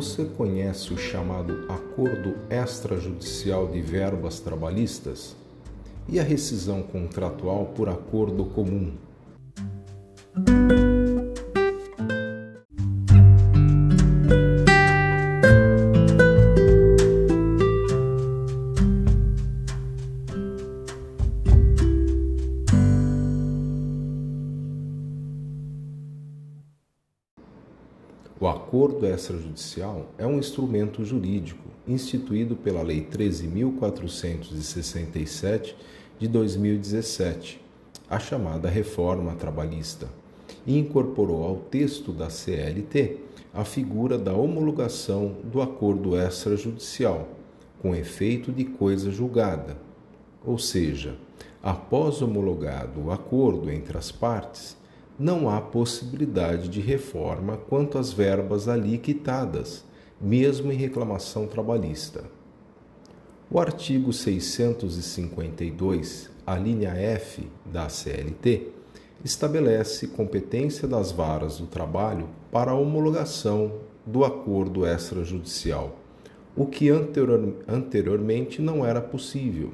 Você conhece o chamado acordo extrajudicial de verbas trabalhistas? E a rescisão contratual por acordo comum? O acordo extrajudicial é um instrumento jurídico instituído pela Lei 13.467 de 2017, a chamada Reforma Trabalhista, e incorporou ao texto da CLT a figura da homologação do acordo extrajudicial, com efeito de coisa julgada. Ou seja, após homologado o acordo entre as partes, não há possibilidade de reforma quanto às verbas ali quitadas, mesmo em reclamação trabalhista. O artigo 652, a linha F da CLT, estabelece competência das varas do trabalho para a homologação do acordo extrajudicial, o que anterior, anteriormente não era possível.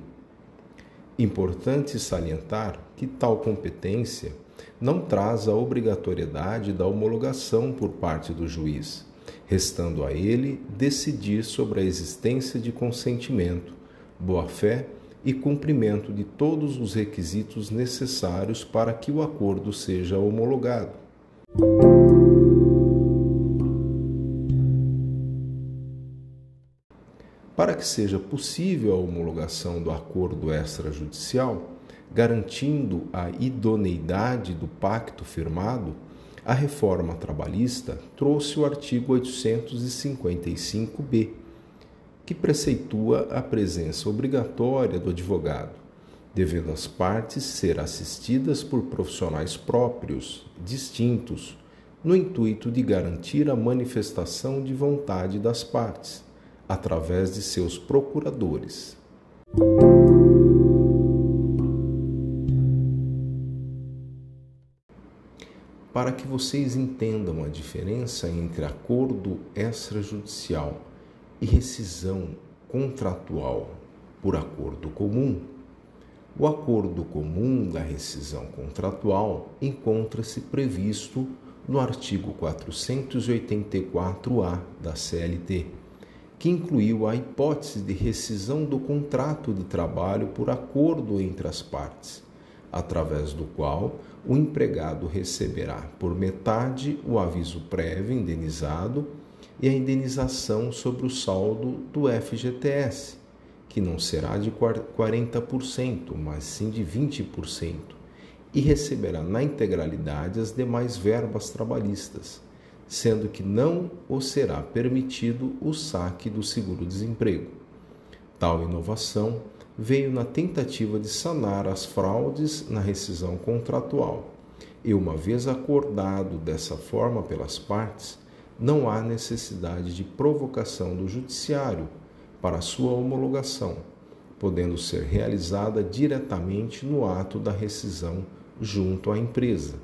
Importante salientar que tal competência não traz a obrigatoriedade da homologação por parte do juiz, restando a ele decidir sobre a existência de consentimento, boa-fé e cumprimento de todos os requisitos necessários para que o acordo seja homologado. Para que seja possível a homologação do acordo extrajudicial, garantindo a idoneidade do pacto firmado, a reforma trabalhista trouxe o artigo 855-B, que preceitua a presença obrigatória do advogado, devendo as partes ser assistidas por profissionais próprios, distintos, no intuito de garantir a manifestação de vontade das partes, através de seus procuradores. Para que vocês entendam a diferença entre acordo extrajudicial e rescisão contratual por acordo comum. O acordo comum da rescisão contratual encontra-se previsto no artigo 484-A da CLT, que incluiu a hipótese de rescisão do contrato de trabalho por acordo entre as partes através do qual o empregado receberá por metade o aviso prévio indenizado e a indenização sobre o saldo do FGTS, que não será de 40%, mas sim de 20%, e receberá na integralidade as demais verbas trabalhistas, sendo que não o será permitido o saque do seguro-desemprego. Tal inovação veio na tentativa de sanar as fraudes na rescisão contratual. E uma vez acordado dessa forma pelas partes, não há necessidade de provocação do judiciário para sua homologação, podendo ser realizada diretamente no ato da rescisão junto à empresa.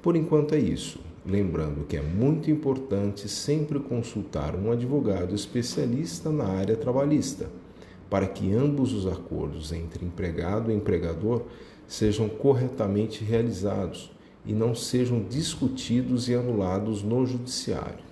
Por enquanto é isso. Lembrando que é muito importante sempre consultar um advogado especialista na área trabalhista, para que ambos os acordos entre empregado e empregador sejam corretamente realizados e não sejam discutidos e anulados no judiciário.